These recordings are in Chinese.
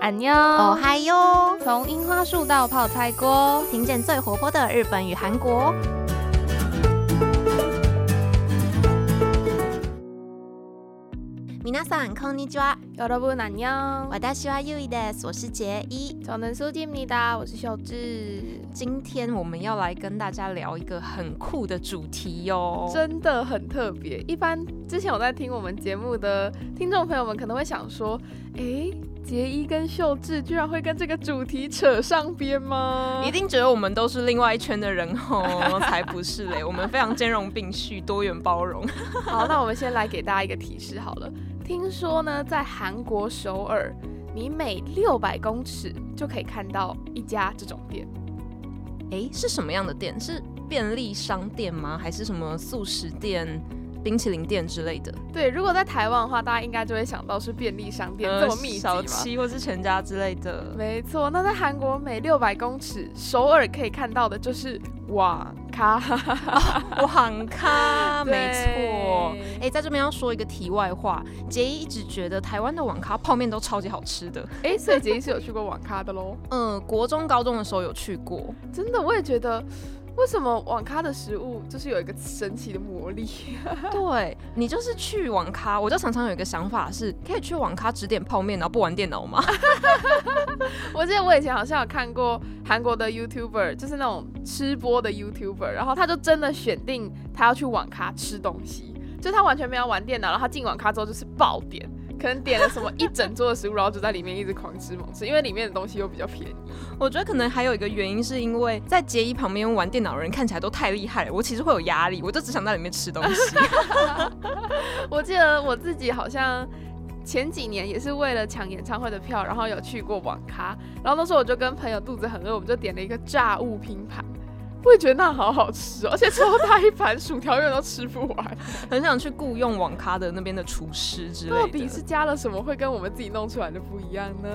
安妞，哦嗨哟！从樱花树到泡菜锅，听见最活泼的日本与韩国。皆さんこんにちは。 여러분安妞，私はゆいです。我是杰一。 저는수지입니다，我是秀智。今天我们要来跟大家聊一个很酷的主题哟、真的很特别。一般之前有在听我们节目的听众朋友们可能会想说，诶， 杰伊跟秀智居然会跟这个主题扯上边吗你一？定觉得我们都是另外一圈的人哦，才不是嘞，我们非常兼容并蓄、多元包容。好，那我们先来给大家一个提示好了。听说呢，在韩国首尔，你每六百公尺就可以看到一家这种店。诶，是什么样的店？是便利商店吗？还是什么素食店、冰淇淋店之类的？对，如果在台湾的话，大家应该就会想到是便利商店、这么密集小嘛。七或是全家之类的。没错，那在韩国每六百公尺，首尔可以看到的就是网咖。网咖，没错。对哎、在这边要说一个题外话，杰一一直觉得台湾的网咖泡面都超级好吃的。哎，所以杰一是有去过网咖的喽。嗯，国中、高中的时候有去过。真的，我也觉得，为什么网咖的食物就是有一个神奇的魔力？对你就是去网咖，我就常常有一个想法是，可以去网咖只点泡面，然后不玩电脑吗？我记得我以前好像有看过韩国的 YouTuber，就是那种吃播的 YouTuber，然后他就真的选定他要去网咖吃东西，就他完全没有玩电脑，然后他进网咖之后就是爆点。可能点了什么一整桌的食物，然后就在里面一直狂吃猛吃，因为里面的东西又比较便宜。我觉得可能还有一个原因，是因为在杰一旁边玩电脑的人看起来都太厉害了，我其实会有压力，我就只想在里面吃东西。我记得我自己好像前几年也是为了抢演唱会的票，然后有去过网咖，然后那时候我就跟朋友肚子很饿，我们就点了一个炸物拼盘。我也觉得那好好吃、哦，而且超大一盘薯条，永远都吃不完。很想去雇佣网咖的那边的厨师之类的。到底是加了什么会跟我们自己弄出来的不一样呢？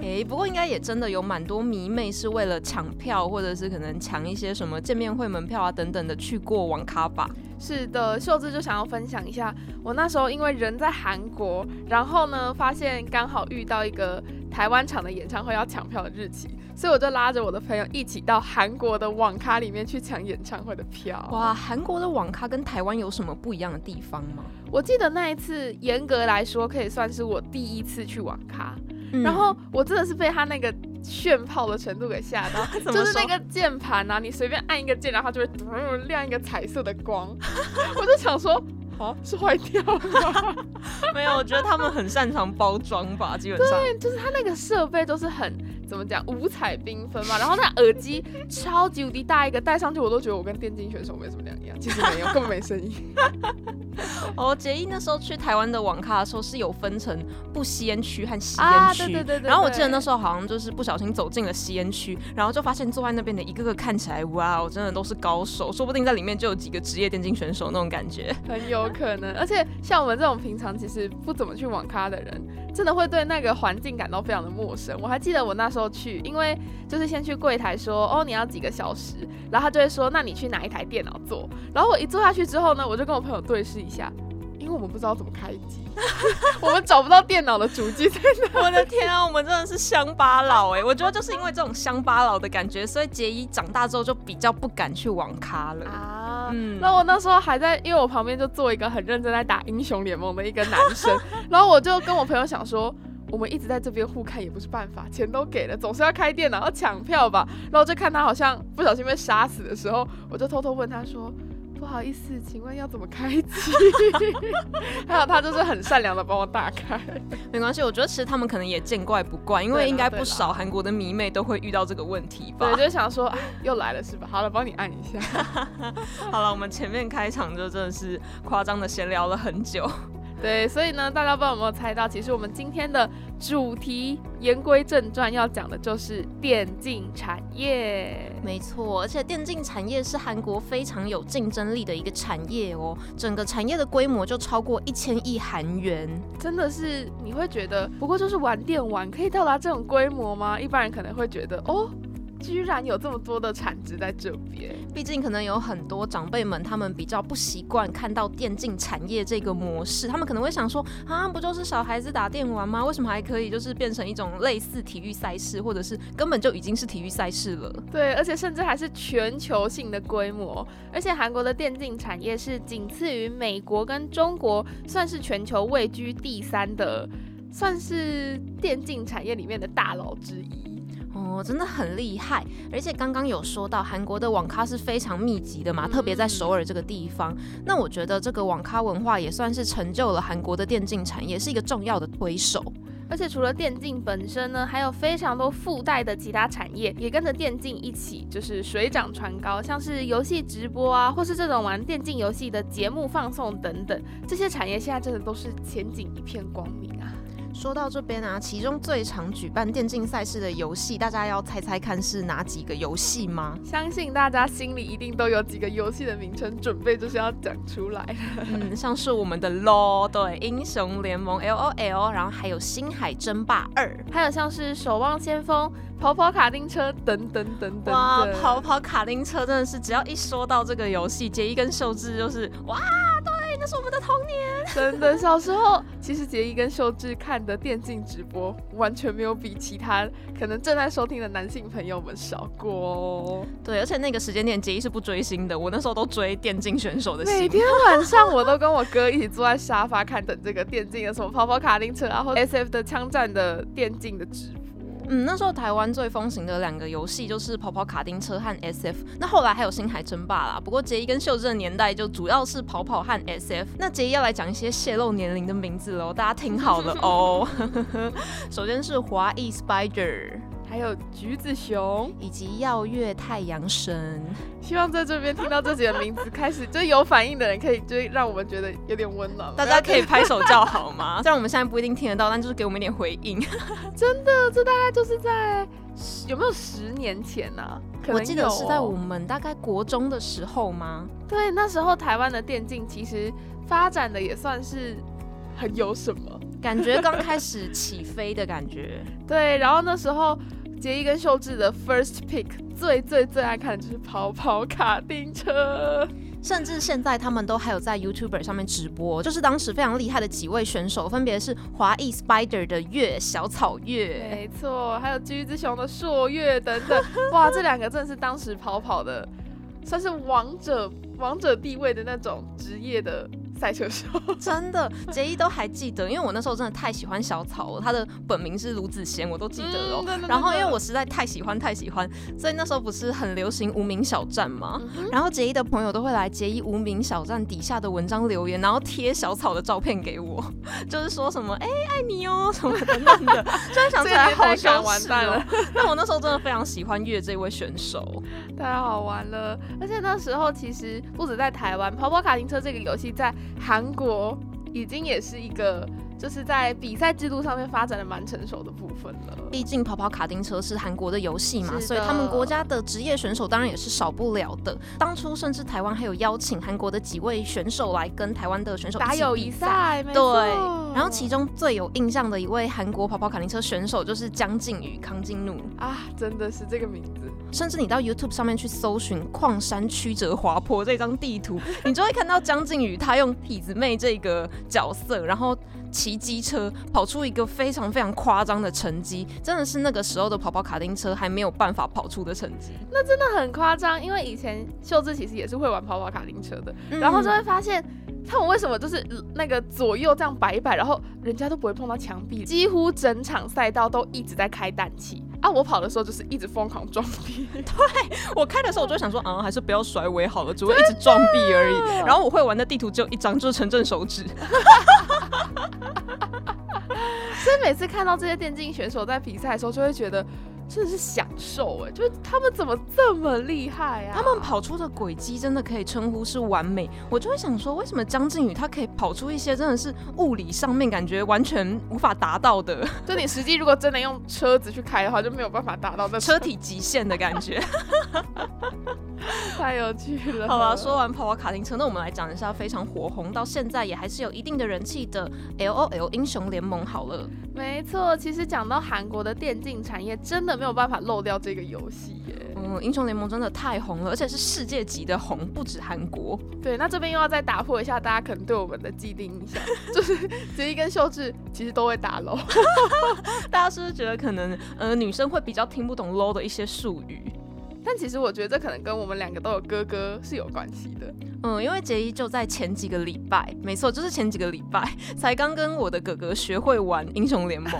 诶，不过应该也真的有蛮多迷妹是为了抢票，或者是可能抢一些什么见面会门票啊等等的去过网咖吧。是的，秀智就想要分享一下，我那时候因为人在韩国，然后呢发现刚好遇到一个台湾场的演唱会要抢票的日期，所以我就拉着我的朋友一起到韩国的网咖里面去抢演唱会的票。哇，韩国的网咖跟台湾有什么不一样的地方吗？我记得那一次严格来说可以算是我第一次去网咖，嗯然后我真的是被他那个炫炮的程度给吓到，就是那个键盘啊，你随便按一个键，然后就会嘟亮一个彩色的光，我就想说。啊，是坏掉了吗？没有，我觉得他们很擅长包装吧，基本上。对就是他那个设备都是很怎么讲，五彩缤纷嘛。然后那耳机超级无敌大一个，戴上去我都觉得我跟电竞选手没什么两样。其实没有，根本没声音。哦，杰一那时候去台湾的网咖的时候是有分成不吸烟区和吸啊烟区，对对对对然后我记得那时候好像就是不小心走进了吸烟区，然后就发现坐在那边的一个个看起来，哇，真的都是高手，说不定在里面就有几个职业电竞选手那种感觉。很有可能，而且像我们这种平常其实不怎么去网咖的人，真的会对那个环境感到非常的陌生。我还记得我那时候去，因为就是先去柜台说，哦，你要几个小时，然后他就会说，那你去哪一台电脑坐。然后我一坐下去之后呢，我就跟我朋友对视一下，为我们不知道怎么开机，我们找不到电脑的主机在哪。我的天啊，我们真的是乡巴佬哎！我觉得就是因为这种乡巴佬的感觉，所以杰伊长大之后就比较不敢去网咖了。啊，嗯那我那时候还在，因为我旁边就坐一个很认真在打英雄联盟的一个男生，然后我就跟我朋友想说，我们一直在这边互看也不是办法，钱都给了，总是要开电脑要抢票吧。然后我就看他好像不小心被杀死的时候，我就偷偷问他说。不好意思，请问要怎么开机？还有他就是很善良的帮我打开。没关系，我觉得其实他们可能也见怪不怪，因为应该不少韩国的迷妹都会遇到这个问题吧对，。就想说，哎，又来了是吧？好了，帮你按一下。好了，我们前面开场就真的是夸张的闲聊了很久。对，所以呢，大家不知道有没有猜到，其实我们今天的主题言归正传，要讲的就是电竞产业。没错，而且电竞产业是韩国非常有竞争力的一个产业哦，整个产业的规模就超过一千亿韩元。真的是你会觉得，不过就是玩电玩可以到达这种规模吗？一般人可能会觉得，哦，居然有这么多的产值在这边。毕竟可能有很多长辈们，他们比较不习惯看到电竞产业这个模式，他们可能会想说啊，不就是小孩子打电玩吗？为什么还可以就是变成一种类似体育赛事，或者是根本就已经是体育赛事了？对，而且甚至还是全球性的规模，而且韩国的电竞产业是仅次于美国跟中国，算是全球位居第三的，算是电竞产业里面的大佬之一。哦，真的很厉害，而且刚刚有说到韩国的网咖是非常密集的嘛，特别在首尔这个地方。那我觉得这个网咖文化也算是成就了韩国的电竞产业，是一个重要的推手。而且除了电竞本身呢，还有非常多附带的其他产业也跟着电竞一起就是水涨船高，像是游戏直播啊，或是这种玩电竞游戏的节目放送等等，这些产业现在真的都是前景一片光明啊。说到这边啊，其中最常举办电竞赛事的游戏，大家要猜猜看是哪几个游戏吗？相信大家心里一定都有几个游戏的名称，准备就是要讲出来。嗯，像是我们的 LOL，对，英雄联盟 L O L，然后还有星海争霸二，还有像是守望先锋、跑跑卡丁车等等等等。哇，跑跑卡丁车真的是，只要一说到这个游戏，杰一跟秀智就是哇，对，那是我们的童年。真的，小时候其实杰一跟秀智看的电竞直播，完全没有比其他可能正在收听的男性朋友们少过哦。对，而且那个时间点杰一是不追星的，我那时候都追电竞选手的。每天晚上我都跟我哥一起坐在沙发看，等这个电竞的什么跑跑卡丁车啊，或 S F 的枪战的电竞的直播。嗯，那时候台湾最风行的两个游戏就是跑跑卡丁车和 S F，那后来还有星海争霸啦。不过杰一跟秀智的年代就主要是跑跑和 S F。那杰一要来讲一些泄露年龄的名字喽，大家听好了哦。首先是华裔 Spider。还有橘子熊以及耀月太阳神，希望在这边听到这几个名字开始就有反应的人，可以就让我们觉得有点温暖。大家可以拍手叫好吗？虽然我们现在不一定听得到，但就是给我们一点回应。真的，这大概就是在有没有十年前呢？我记得是在我们大概国中的时候吗？对，那时候台湾的电竞其实发展的也算是很有什么，感觉刚开始起飞的感觉。对，然后那时候。杰伊跟秀智的 first pick 最最最爱看的就是跑跑卡丁车，甚至现在他们都还有在 YouTuber 上面直播，就是当时非常厉害的几位选手，分别是华裔 Spider 的月小草月，没错，还有橘子熊的朔月等等，哇，这两个真的是当时跑跑的，算是王者王者地位的那种职业的。赛车手 真的，杰一都还记得，因为我那时候真的太喜欢小草了，他的本名是卢子贤，我都记得哦。然后因为我实在太喜欢太喜欢，所以那时候不是很流行无名小站吗？然后杰一的朋友都会来杰一无名小站底下的文章留言，然后贴小草的照片给我，就是说什么哎爱你哦什么等等的。突然 想起来好羞耻哦。但我那时候真的非常喜欢月这位选手，太好玩了。而且那时候其实不止在台湾，跑跑卡丁车这个游戏在。韩国已经也是一个。就是在比赛制度上面发展的蛮成熟的部分了。毕竟跑跑卡丁车是韩国的游戏嘛，所以他们国家的职业选手当然也是少不了的。当初甚至台湾还有邀请韩国的几位选手来跟台湾的选手打友谊赛。对，然后其中最有印象的一位韩国跑跑卡丁车选手就是江靖宇、康金努啊，真的是这个名字。甚至你到 YouTube 上面去搜寻矿山曲折滑坡这张地图，你就会看到江靖宇他用痞子妹这个角色，然后。骑机车跑出一个非常非常夸张的成绩，真的是那个时候的跑跑卡丁车还没有办法跑出的成绩。那真的很夸张，因为以前秀智其实也是会玩跑跑卡丁车的，然后就会发现他们为什么就是那个左右这样摆一摆，然后人家都不会碰到墙壁，几乎整场赛道都一直在开氮气啊！我跑的时候就是一直疯狂撞壁，对我开的时候我就想说啊，还是不要甩尾好了，只会一直撞壁而已。然后我会玩的地图只有一张，就是城镇手指。所以每次看到这些电竞选手在比赛的时候，就会觉得真的是享受哎，就是他们怎么这么厉害啊？他们跑出的轨迹真的可以称呼是完美。我就会想说，为什么张靖宇他可以跑出一些真的是物理上面感觉完全无法达到的？就你实际如果真的用车子去开的话，就没有办法达到那车体极限的感觉。太有趣了。好了，说完跑跑卡丁车，那我们来讲一下非常火红到现在也还是有一定的人气的 L O L 英雄联盟。好了，没错，其实讲到韩国的电竞产业，真的没有办法漏掉这个游戏耶。嗯，英雄联盟真的太红了，而且是世界级的红，不止韩国。对，那这边又要再打破一下大家可能对我们的既定印象，就是杰一跟秀智其实都会打 LO，大家是不是觉得可能呃女生会比较听不懂 LO 的一些术语？但其实我觉得这可能跟我们两个都有哥哥是有关系的。嗯，因为杰伊就在前几个礼拜，没错，就是前几个礼拜才刚跟我的哥哥学会玩英雄联盟，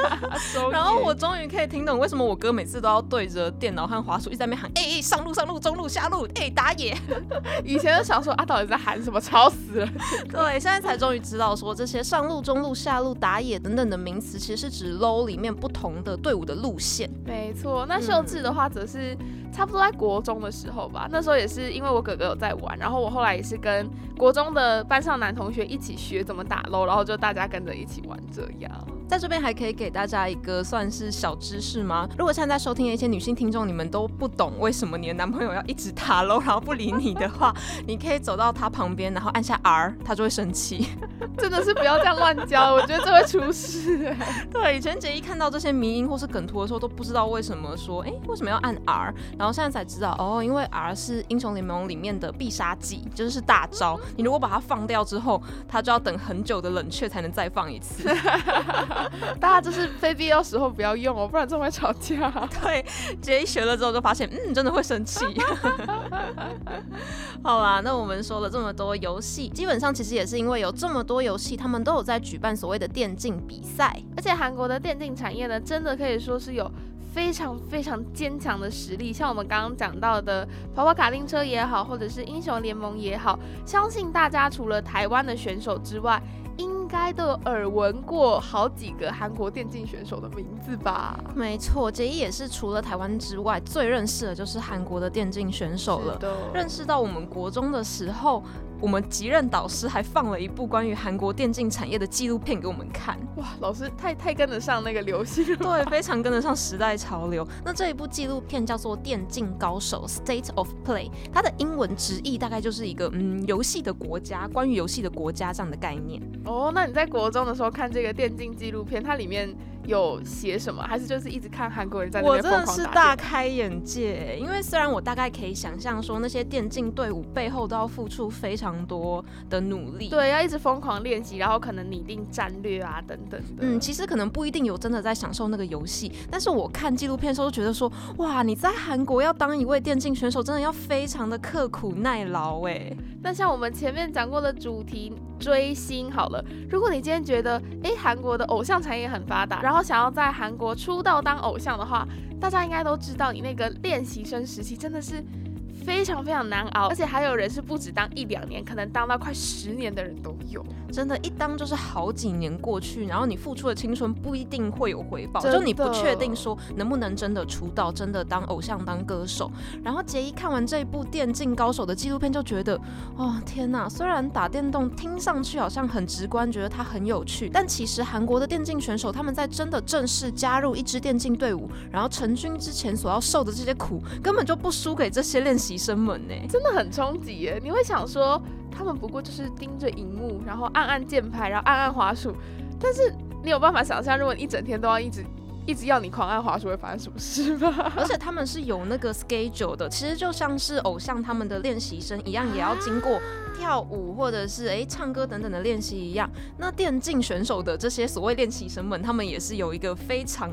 然后我终于可以听懂为什么我哥每次都要对着电脑和滑鼠一直在那边喊，哎，上路上路中路下路，哎，打野。以前就想说啊，到底在喊什么，吵死了。对，现在才终于知道说这些上路、中路、下路、打野等等的名词，其实是指 LO 里面不同的队伍的路线。没错，那秀智的话则是差不多在国中的时候吧，那时候也是因为我哥哥有在玩，然后。我后来也是跟国中的班上男同学一起学怎么打 LO，然后就大家跟着一起玩这样。在这边还可以给大家一个算是小知识吗？如果现在在收听的一些女性听众，你们都不懂为什么你的男朋友要一直打 LO，然后不理你的话，你可以走到他旁边，然后按下 R，他就会生气。真的是不要这样乱教，我觉得这会出事。对，以前杰一看到这些迷音或是梗图的时候，都不知道为什么说，哎，为什么要按 R？然后现在才知道，哦，因为 R 是英雄联盟里面的必杀技。就是大招，你如果把它放掉之后，它就要等很久的冷却才能再放一次。大家就是非必要时候不要用哦，不然真会吵架。对，杰一学了之后就发现，嗯，真的会生气。好啦，那我们说了这么多游戏，基本上其实也是因为有这么多游戏，他们都有在举办所谓的电竞比赛，而且韩国的电竞产业呢，真的可以说是有。非常非常坚强的实力，像我们刚刚讲到的跑跑卡丁车也好，或者是英雄联盟也好，相信大家除了台湾的选手之外。应该都有耳闻过好几个韩国电竞选手的名字吧？没错，杰伊也是除了台湾之外最认识的就是韩国的电竞选手了。认识到我们国中的时候，我们级任导师还放了一部关于韩国电竞产业的纪录片给我们看。哇，老师太太跟得上那个流行了，对，非常跟得上时代潮流。那这一部纪录片叫做《电竞高手 State of Play》，它的英文直译大概就是一个嗯游戏的国家，关于游戏的国家这样的概念。哦，那你在国中的时候看这个电竞纪录片，它里面有写什么？还是就是一直看韩国人在那边我真的是大开眼界，因为虽然我大概可以想象说那些电竞队伍背后都要付出非常多的努力，对，要一直疯狂练习，然后可能拟定战略啊等等的。嗯，其实可能不一定有真的在享受那个游戏，但是我看纪录片的时候觉得说，哇，你在韩国要当一位电竞选手，真的要非常的刻苦耐劳哎。那像我们前面讲过的主题追星，好了。如果你今天觉得，诶，韩国的偶像产业很发达，然后想要在韩国出道当偶像的话，大家应该都知道，你那个练习生时期真的是。非常非常难熬，而且还有人是不止当一两年，可能当到快十年的人都有。真的，一当就是好几年过去，然后你付出的青春不一定会有回报，就你不确定说能不能真的出道，真的当偶像当歌手。然后杰一看完这一部电竞高手的纪录片，就觉得，哦天哪！虽然打电动听上去好像很直观，觉得它很有趣，但其实韩国的电竞选手他们在真的正式加入一支电竞队伍，然后成军之前所要受的这些苦，根本就不输给这些练习。生门呢，真的很冲击耶！你会想说，他们不过就是盯着荧幕，然后按按键盘，然后按按滑鼠，但是你有办法想象，如果你一整天都要一直一直要你狂按滑鼠，会发生什么事吗？而且他们是有那个 schedule 的，其实就像是偶像他们的练习生一样，也要经过。跳舞或者是诶唱歌等等的练习一样，那电竞选手的这些所谓练习生们，他们也是有一个非常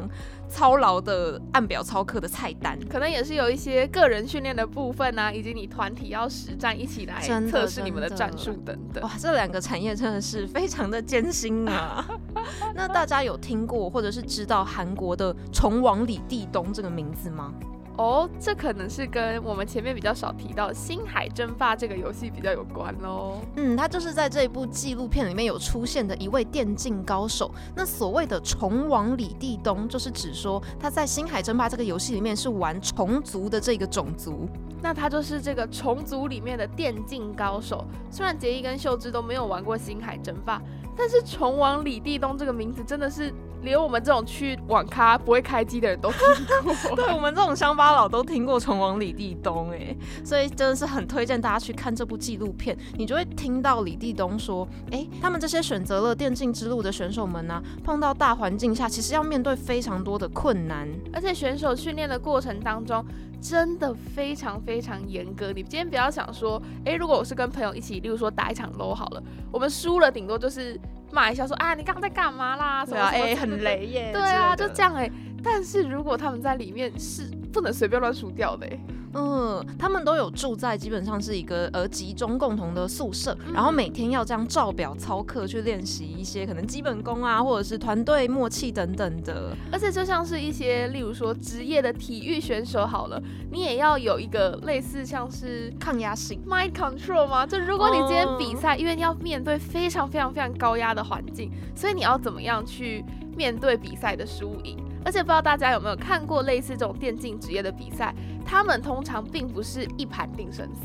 操劳的按表操课的菜单，可能也是有一些个人训练的部分啊，以及你团体要实战一起来测试你们的战术等等。哇，这两个产业真的是非常的艰辛啊！那大家有听过或者是知道韩国的虫王李地东这个名字吗？哦，这可能是跟我们前面比较少提到《星海争霸》这个游戏比较有关喽。嗯，他就是在这一部纪录片里面有出现的一位电竞高手。那所谓的虫王李地东，就是指说他在《星海争霸》这个游戏里面是玩虫族的这个种族。那他就是这个虫族里面的电竞高手。虽然杰伊跟秀智都没有玩过《星海争霸》。但是虫王李地东这个名字真的是。连我们这种去网咖不会开机的人都听过，对我们这种乡巴佬都听过《虫王李地东》哎，所以真的是很推荐大家去看这部纪录片，你就会听到李地东说，哎，他们这些选择了电竞之路的选手们呢，碰到大环境下，其实要面对非常多的困难，而且选手训练的过程当中真的非常非常严格。你今天不要想说，诶，如果我是跟朋友一起，例如说打一场 low 好了，我们输了顶多就是。骂一下说啊，你刚刚在干嘛啦？对啊，哎，很雷耶。对啊，就这样哎。但是如果他们在里面是不能随便乱输掉的。嗯，他们都有住在基本上是一个呃集中共同的宿舍，然后每天要这样照表操课去练习一些可能基本功啊，或者是团队默契等等的。而且就像是一些例如说职业的体育选手好了，你也要有一个类似像是抗压性 mind control 吗？就如果你今天比赛，因为你要面对非常非常非常高压的环境，所以你要怎么样去面对比赛的输赢？而且不知道大家有没有看过类似这种电竞职业的比赛，他们通常并不是一盘定生死。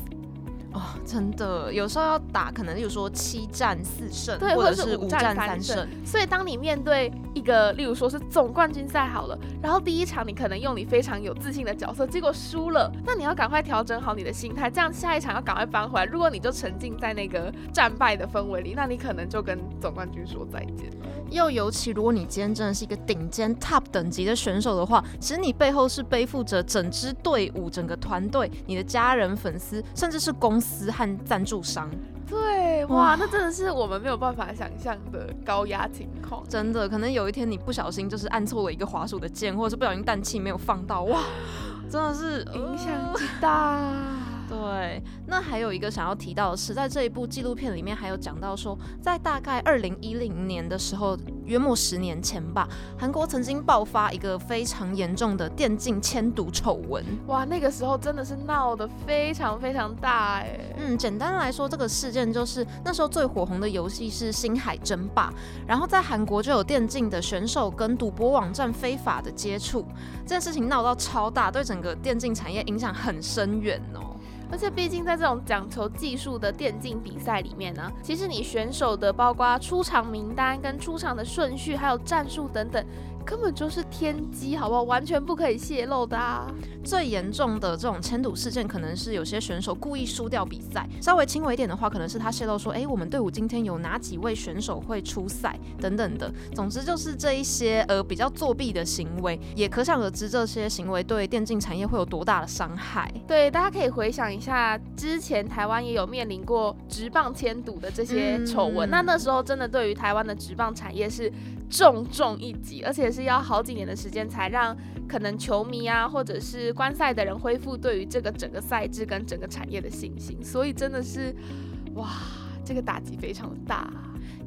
哦，真的，有时候要打，可能例如说七战四胜，对，或者是五战三胜。所以当你面对一个，例如说是总冠军赛好了，然后第一场你可能用你非常有自信的角色，结果输了，那你要赶快调整好你的心态，这样下一场要赶快扳回来。如果你就沉浸在那个战败的氛围里，那你可能就跟总冠军说再见了。又尤其如果你今天真的是一个顶尖 top 等级的选手的话，其实你背后是背负着整支队伍、整个团队、你的家人、粉丝，甚至是公司和赞助商。对，哇，那真的是我们没有办法想象的高压情况。真的，可能有一天你不小心就是按错了一个滑鼠的键，或者是不小心氮气没有放到，哇，真的是影响极大。对，那还有一个想要提到的是，在这一部纪录片里面还有讲到说，在大概二零一零年的时候，约莫十年前吧，韩国曾经爆发一个非常严重的电竞铅毒丑闻。哇，那个时候真的是闹得非常非常大哎。嗯，简单来说，这个事件就是那时候最火红的游戏是《星海争霸》，然后在韩国就有电竞的选手跟赌博网站非法的接触，这件事情闹到超大，对整个电竞产业影响很深远哦。而且，毕竟在这种讲求技术的电竞比赛里面呢，其实你选手的包括出场名单、跟出场的顺序，还有战术等等。根本就是天机，好不好？完全不可以泄露的啊！最严重的这种迁赌事件，可能是有些选手故意输掉比赛；稍微轻微一点的话，可能是他泄露说，哎，我们队伍今天有哪几位选手会出赛等等的。总之就是这一些呃比较作弊的行为，也可想而知这些行为对电竞产业会有多大的伤害。对，大家可以回想一下，之前台湾也有面临过直棒迁赌的这些丑闻，那那时候真的对于台湾的直棒产业是。重重一击，而且是要好几年的时间才让可能球迷啊，或者是观赛的人恢复对于这个整个赛制跟整个产业的信心，所以真的是，哇，这个打击非常的大。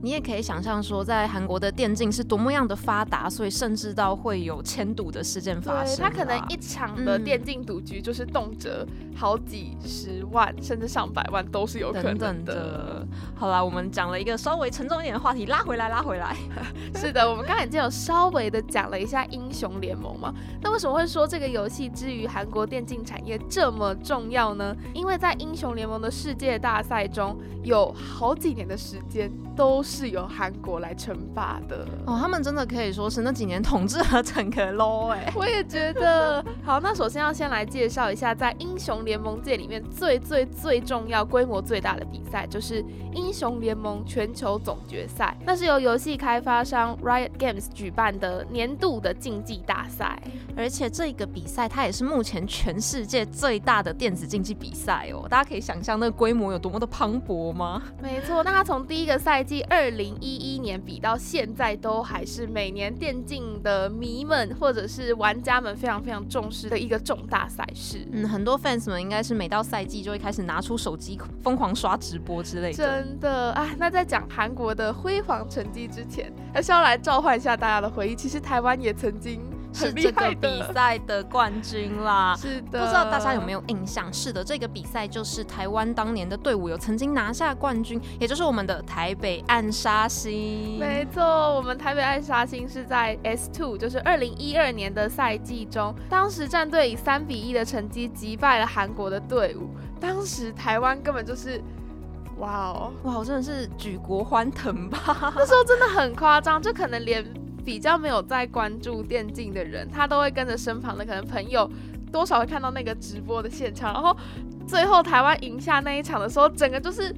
你也可以想象说，在韩国的电竞是多么样的发达，所以甚至到会有迁赌的事件发生。对，他可能一场的电竞赌局就是动辄好几十万，甚至上百万都是有可能的。好啦，我们讲了一个稍微沉重一点的话题，拉回来，拉回来。是的，我们刚才已经有稍微的讲了一下英雄联盟嘛。那为什么会说这个游戏之于韩国电竞产业这么重要呢？因为在英雄联盟的世界大赛中，有好几年的时间都。是由韩国来惩罚的哦，他们真的可以说是那几年统治了整个 LO 哎，我也觉得。好，那首先要先来介绍一下，在英雄联盟界里面最最最重要、规模最大的比赛，就是英雄联盟全球总决赛。那是由游戏开发商 Riot Games 举办的年度的竞技大赛，而且这个比赛它也是目前全世界最大的电子竞技比赛哦。大家可以想象那个规模有多么的磅礴吗？没错，那它从第一个赛季二。二零一一年比到现在，都还是每年电竞的迷们或者是玩家们非常非常重视的一个重大赛事。嗯，很多 fans 们应该是每到赛季就会开始拿出手机疯狂刷直播之类的。真的啊，那在讲韩国的辉煌成绩之前，还是要来召唤一下大家的回忆。其实台湾也曾经。是这个比赛的冠军啦，是的，不知道大家有没有印象？是的，这个比赛就是台湾当年的队伍有曾经拿下冠军，也就是我们的台北暗杀星。没错，我们台北暗杀星是在 S Two，就是二零一二年的赛季中，当时战队以三比一的成绩击败了韩国的队伍，当时台湾根本就是。哇哦，哇，我真的是举国欢腾吧？那时候真的很夸张，就可能连比较没有在关注电竞的人，他都会跟着身旁的可能朋友，多少会看到那个直播的现场，然后最后台湾赢下那一场的时候，整个就是。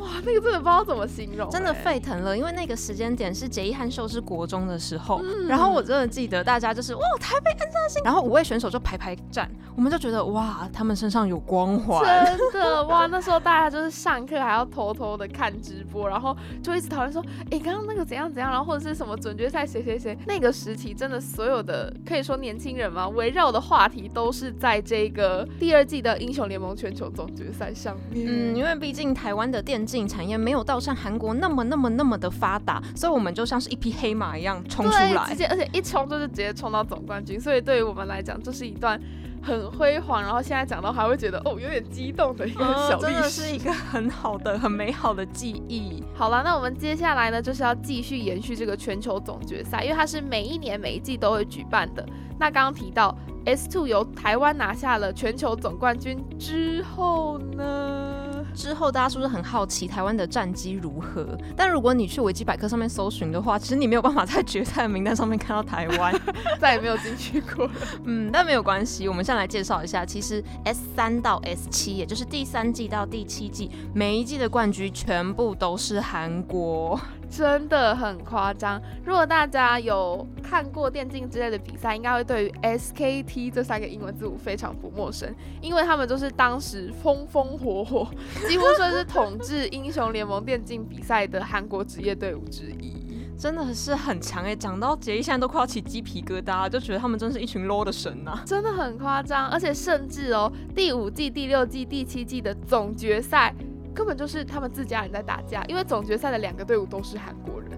哇，那个真的不知道怎么形容，真的沸腾了。因为那个时间点是杰伊汉秀是国中的时候，然后我真的记得大家就是哇，台北安上星，然后五位选手就排排站，我们就觉得哇，他们身上有光环，真的 哇。那时候大家就是上课还要偷偷的看直播，然后就一直讨论说，哎，刚刚那个怎样怎样，然后或者是什么准决赛谁谁谁。那个时期真的所有的可以说年轻人嘛，围绕的话题都是在这个第二季的英雄联盟全球总决赛上面。嗯，因为毕竟台湾的电竞产业没有到像韩国那么那么那么的发达，所以我们就像是一匹黑马一样冲出来，直接而且一冲就是直接冲到总冠军，所以对于我们来讲，这是一段很辉煌，然后现在讲到还会觉得哦有点激动的一个小历史，真的是一个很好的很美好的记忆。好了，那我们接下来呢就是要继续延续这个全球总决赛，因为它是每一年每一季都会举办的。那刚刚提到 S Two 由台湾拿下了全球总冠军之后呢？之后大家是不是很好奇台湾的战绩如何？但如果你去维基百科上面搜寻的话，其实你没有办法在决赛名单上面看到台湾，再也没有进去过。嗯，但没有关系，我们先来介绍一下，其实 S 三到 S 七，也就是第三季到第七季，每一季的冠军全部都是韩国。真的很夸张。如果大家有看过电竞之类的比赛，应该会对于 SKT 这三个英文字母非常不陌生，因为他们就是当时风风火火，几乎算是统治英雄联盟电竞比赛的韩国职业队伍之一。真的是很强哎！讲到杰伊，现在都快要起鸡皮疙瘩，就觉得他们真是一群 low 的神呐！真的很夸张，而且甚至哦，第五季、第六季、第七季的总决赛。根本就是他们自家人在打架，因为总决赛的两个队伍都是韩国人，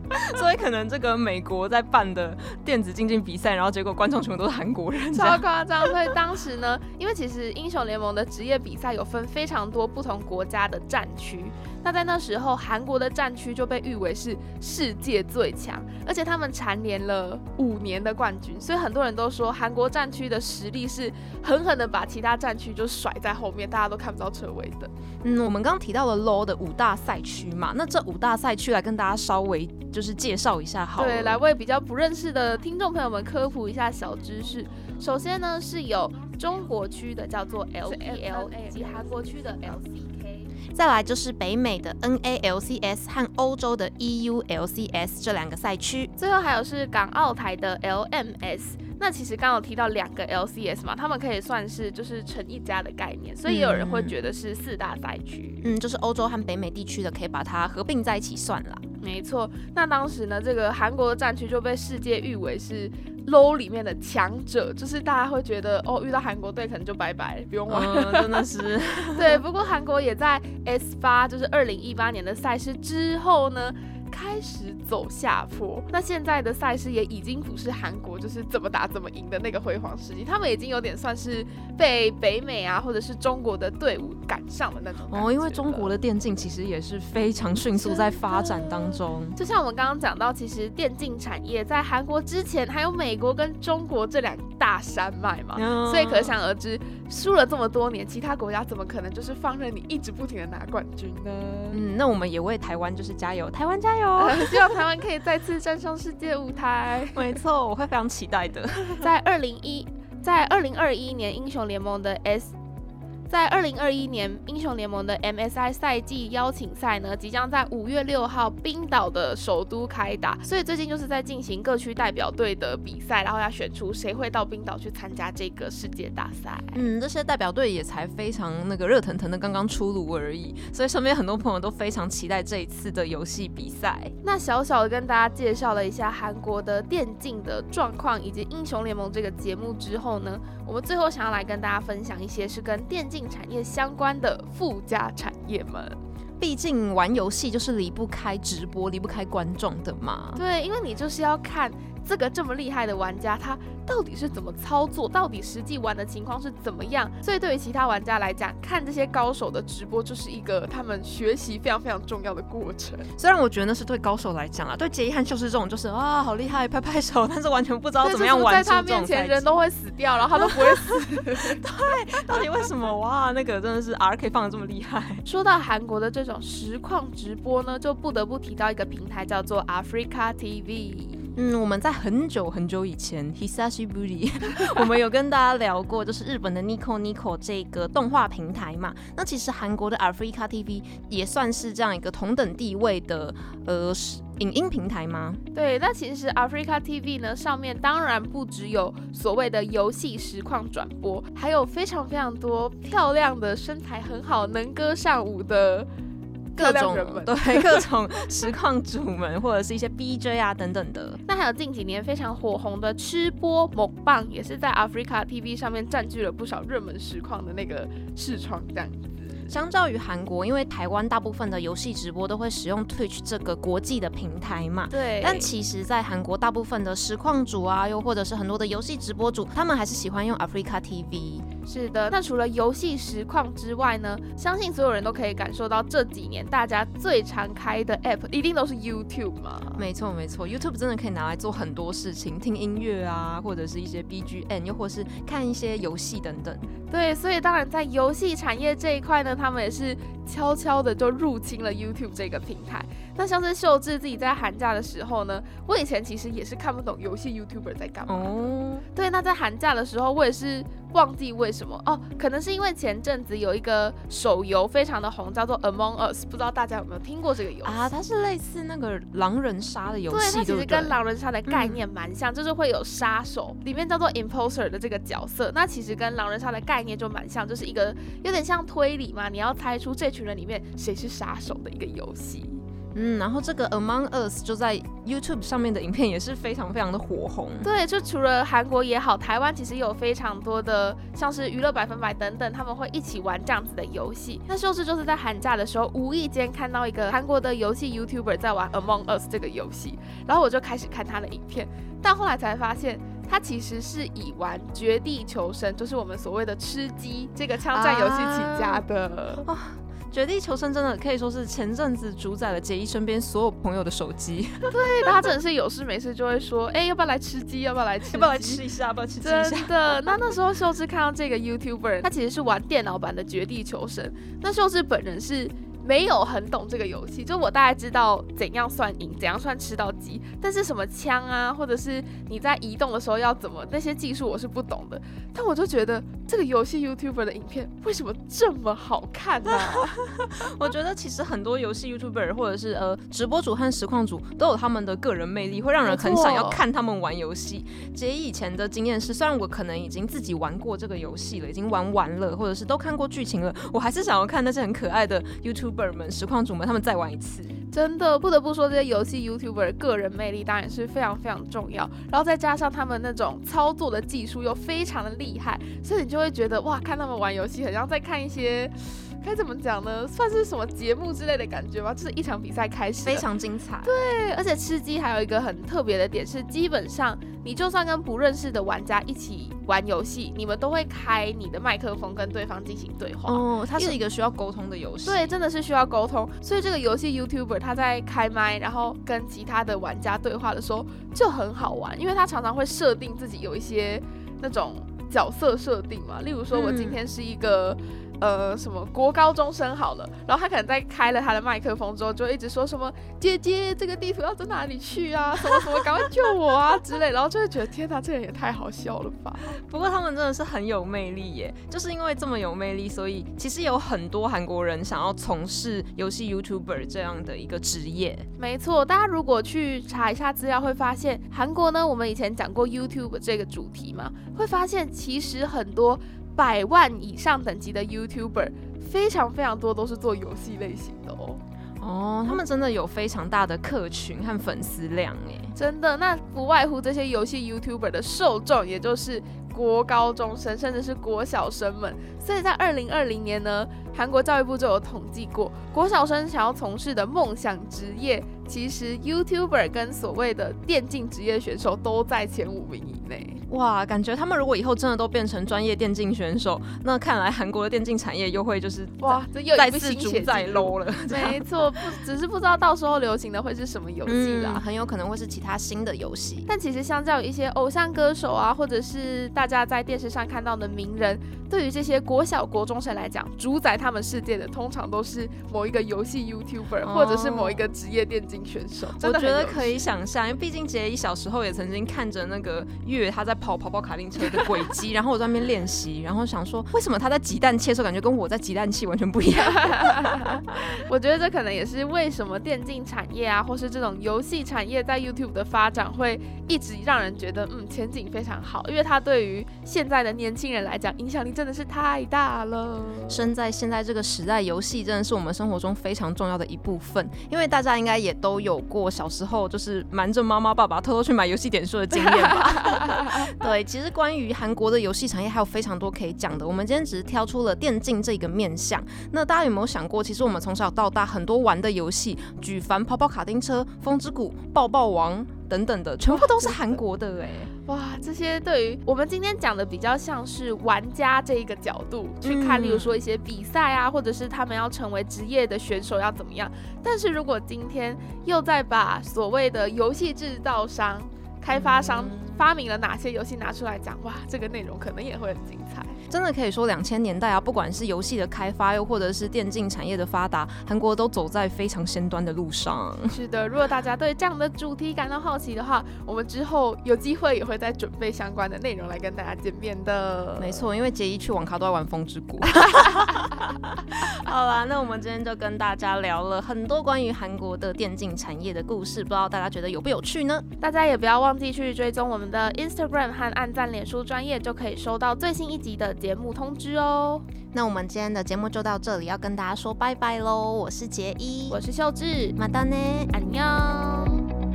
所以可能这个美国在办的电子竞技比赛，然后结果观众全部都是韩国人，超夸张。所以当时呢，因为其实英雄联盟的职业比赛有分非常多不同国家的战区。那在那时候，韩国的战区就被誉为是世界最强，而且他们蝉联了五年的冠军，所以很多人都说韩国战区的实力是狠狠的把其他战区就甩在后面，大家都看不到车尾的。嗯，我们刚刚提到了 LO 的五大赛区嘛，那这五大赛区来跟大家稍微就是介绍一下，好，对，来为比较不认识的听众朋友们科普一下小知识。首先呢，是有中国区的叫做 LPL，以及韩国区的 LCK。再来就是北美的 NALCS 和欧洲的 EULCS 这两个赛区，最后还有是港澳台的 LMS。那其实刚刚有提到两个 LCS 嘛，他们可以算是就是成一家的概念，所以也有人会觉得是四大赛区。嗯，就是欧洲和北美地区的，可以把它合并在一起算了。没错，那当时呢，这个韩国的战区就被世界誉为是 low 里面的强者，就是大家会觉得哦，遇到韩国队可能就拜拜，不用玩了，真的是。对，不过韩国也在 S 八，就是二零一八年的赛事之后呢。开始走下坡，那现在的赛事也已经不是韩国就是怎么打怎么赢的那个辉煌时期，他们已经有点算是被北美啊或者是中国的队伍赶上了那种。哦，因为中国的电竞其实也是非常迅速在发展当中，就像我们刚刚讲到，其实电竞产业在韩国之前还有美国跟中国这两大山脉嘛，所以可想而知，输了这么多年，其他国家怎么可能就是放任你一直不停的拿冠军呢？嗯，那我们也为台湾就是加油，台湾加油！希望台湾可以再次站上世界舞台。没错，我会非常期待的。在二零一，在二零二一年英雄联盟的 S。在二零二一年英雄联盟的 MSI 赛季邀请赛呢，即将在五月六号冰岛的首都开打，所以最近就是在进行各区代表队的比赛，然后要选出谁会到冰岛去参加这个世界大赛。嗯，这些代表队也才非常那个热腾腾的刚刚出炉而已，所以身边很多朋友都非常期待这一次的游戏比赛。那小小的跟大家介绍了一下韩国的电竞的状况以及英雄联盟这个节目之后呢，我们最后想要来跟大家分享一些是跟电竞。产业相关的附加产业们，毕竟玩游戏就是离不开直播、离不开观众的嘛。对，因为你就是要看这个这么厉害的玩家，他到底是怎么操作，到底实际玩的情况是怎么样？所以对于其他玩家来讲，看这些高手的直播就是一个他们学习非常非常重要的过程。虽然我觉得那是对高手来讲啊，对杰伊和秀士这种就是啊好厉害，拍拍手，但是完全不知道怎么样玩。在他面前人都会死掉，然后他都不会死。对，到底为什么？哇，那个真的是 R K 放的这么厉害。说到韩国的这种实况直播呢，就不得不提到一个平台叫做 Africa TV。嗯，我们在很久很久以前，Hisashi Beauty，我们有跟大家聊过，就是日本的 Nico Nico 这个动画平台嘛。那其实韩国的 Africa TV 也算是这样一个同等地位的呃影音平台吗？对，那其实 Africa TV 呢上面当然不只有所谓的游戏实况转播，还有非常非常多漂亮的身材很好、能歌善舞的。各种对 各种实况主们，或者是一些 BJ 啊等等的。那还有近几年非常火红的吃播某棒，也是在 Africa TV 上面占据了不少热门实况的那个视窗这样子。相较于韩国，因为台湾大部分的游戏直播都会使用 Twitch 这个国际的平台嘛。对。但其实，在韩国大部分的实况主啊，又或者是很多的游戏直播主，他们还是喜欢用 Africa TV。是的，那除了游戏实况之外呢？相信所有人都可以感受到这几年大家最常开的 app 一定都是 YouTube 嘛？没错没错，YouTube 真的可以拿来做很多事情，听音乐啊，或者是一些 BGM，又或是看一些游戏等等。对，所以当然在游戏产业这一块呢，他们也是悄悄的就入侵了 YouTube 这个平台。那像是秀智自己在寒假的时候呢，我以前其实也是看不懂游戏 YouTuber 在干嘛。哦。对，那在寒假的时候，我也是忘记为什么哦，可能是因为前阵子有一个手游非常的红，叫做 Among Us，不知道大家有没有听过这个游戏啊？它是类似那个狼人杀的游戏，对，它其实跟狼人杀的概念蛮像，就是会有杀手，里面叫做 Imposter 的这个角色，那其实跟狼人杀的概念就蛮像，就是一个有点像推理嘛，你要猜出这群人里面谁是杀手的一个游戏。嗯，然后这个 Among Us 就在 YouTube 上面的影片也是非常非常的火红。对，就除了韩国也好，台湾其实有非常多的像是娱乐百分百等等，他们会一起玩这样子的游戏。那秀智就是在寒假的时候，无意间看到一个韩国的游戏 YouTuber 在玩 Among Us 这个游戏，然后我就开始看他的影片，但后来才发现他其实是以玩绝地求生，就是我们所谓的吃鸡这个枪战游戏起家的。绝地求生真的可以说是前阵子主宰了杰伊身边所有朋友的手机。对，他真的是有事没事就会说，哎，要不要来吃鸡？要不要来吃？要不要来吃一下？要不要吃鸡？真的。那那时候秀智看到这个 YouTuber，他其实是玩电脑版的绝地求生。那秀智本人是。没有很懂这个游戏，就我大概知道怎样算赢，怎样算吃到鸡，但是什么枪啊，或者是你在移动的时候要怎么那些技术我是不懂的。但我就觉得这个游戏 YouTuber 的影片为什么这么好看呢？我觉得其实很多游戏 YouTuber 或者是呃直播主和实况主都有他们的个人魅力，会让人很想要看他们玩游戏。杰以前的经验是，虽然我可能已经自己玩过这个游戏了，已经玩完了，或者是都看过剧情了，我还是想要看那些很可爱的 YouTube。本们、实况主们，他们再玩一次，真的不得不说，这些游戏 YouTuber 个人魅力当然是非常非常重要。然后再加上他们那种操作的技术又非常的厉害，所以你就会觉得哇，看他们玩游戏，很像在看一些。该怎么讲呢？算是什么节目之类的感觉吧？就是一场比赛开始，非常精彩。对，而且吃鸡还有一个很特别的点是，基本上你就算跟不认识的玩家一起玩游戏，你们都会开你的麦克风跟对方进行对话。哦，它是一个需要沟通的游戏。对，真的是需要沟通。所以这个游戏 YouTuber 他在开麦，然后跟其他的玩家对话的时候就很好玩，因为他常常会设定自己有一些那种角色设定嘛。例如说，我今天是一个。呃，什么国高中生好了，然后他可能在开了他的麦克风之后，就一直说什么姐姐，这个地图要走哪里去啊？什么什么，赶快救我啊之类，然后就会觉得天哪，这人也太好笑了吧。不过他们真的是很有魅力耶，就是因为这么有魅力，所以其实有很多韩国人想要从事游戏 YouTuber 这样的一个职业。没错，大家如果去查一下资料，会发现韩国呢，我们以前讲过 YouTube 这个主题嘛，会发现其实很多。百万以上等级的 YouTuber 非常非常多，都是做游戏类型的哦。哦，他们真的有非常大的客群和粉丝量哎，真的。那不外乎这些游戏 YouTuber 的受众，也就是国高中生，甚至是国小生们。所以在二零二零年呢，韩国教育部就有统计过，国小生想要从事的梦想职业。其实 YouTuber 跟所谓的电竞职业选手都在前五名以内。哇，感觉他们如果以后真的都变成专业电竞选手，那看来韩国的电竞产业又会就是哇，这又再次主宰 low 了。没错，不只是不知道到时候流行的会是什么游戏啦，很有可能会是其他新的游戏。但其实相较于一些偶像歌手啊，或者是大家在电视上看到的名人，对于这些国小国中生来讲，主宰他们世界的通常都是某一个游戏 YouTuber，或者是某一个职业电竞选手。我觉得可以想象，因为毕竟杰伊小时候也曾经看着那个月他在。跑跑跑卡丁车的轨迹，然后我在那边练习，然后想说，为什么他在挤蛋切的时候感觉跟我在挤蛋器完全不一样？我觉得这可能也是为什么电竞产业啊，或是这种游戏产业在 YouTube 的发展会一直让人觉得嗯前景非常好，因为它对于现在的年轻人来讲影响力真的是太大了。生在现在这个时代，游戏真的是我们生活中非常重要的一部分，因为大家应该也都有过小时候就是瞒着妈妈爸爸偷偷去买游戏点数的经验吧。对，其实关于韩国的游戏产业还有非常多可以讲的。我们今天只是挑出了电竞这个面向。那大家有没有想过，其实我们从小到大很多玩的游戏，举凡跑跑卡丁车、风之谷、抱抱王等等的，全部都是 韩国的哎。哇，这些对于我们今天讲的比较像是玩家这一个角度去看，例如说一些比赛啊，或者是他们要成为职业的选手要怎么样。但是如果今天又再把所谓的游戏制造商、开发商发明了哪些游戏拿出来讲？哇，这个内容可能也会很精彩。真的可以说，两千年代啊，不管是游戏的开发，又或者是电竞产业的发达，韩国都走在非常先端的路上。是的，如果大家对这样的主题感到好奇的话，我们之后有机会也会再准备相关的内容来跟大家见面的。没错，因为杰一去网咖都在玩风之谷。好啦，那我们今天就跟大家聊了很多关于韩国的电竞产业的故事，不知道大家觉得有不有趣呢？大家也不要忘记去追踪我们的 Instagram 和按赞脸书专业，就可以收到最新一集的。节目通知哦，那我们今天的节目就到这里，要跟大家说拜拜喽！我是杰一，我是秀智，马丹呢，安妞。